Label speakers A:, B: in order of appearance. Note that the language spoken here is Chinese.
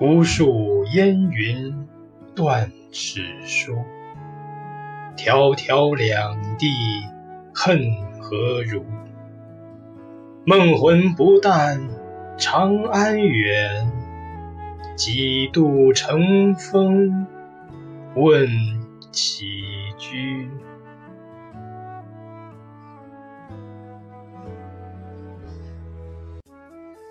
A: 无数烟云断尺书。迢迢两地恨何如？梦魂不淡，长安远。几度乘风问起居。